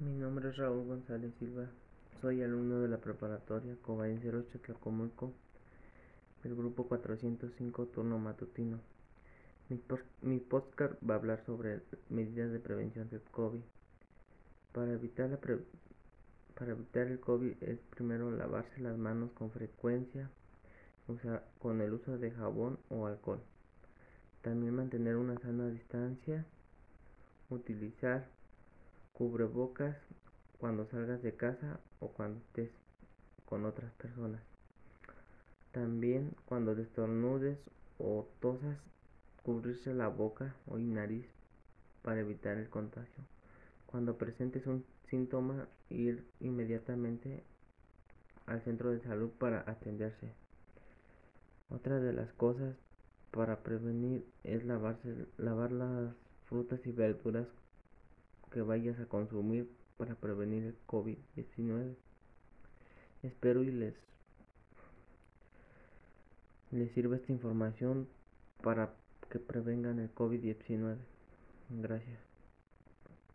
Mi nombre es Raúl González Silva. Soy alumno de la preparatoria Cobayenceros Chatlacomulco del grupo 405 turno matutino. Mi, mi podcast va a hablar sobre medidas de prevención del COVID. Para evitar el COVID es primero lavarse las manos con frecuencia con el uso de jabón o alcohol. También mantener una sana distancia, utilizar cubrebocas cuando salgas de casa o cuando estés con otras personas. También cuando destornudes o tosas, cubrirse la boca o nariz para evitar el contagio. Cuando presentes un síntoma, ir inmediatamente al centro de salud para atenderse. Otra de las cosas para prevenir es lavarse, lavar las frutas y verduras que vayas a consumir para prevenir el COVID-19. Espero y les, les sirva esta información para que prevengan el COVID-19. Gracias.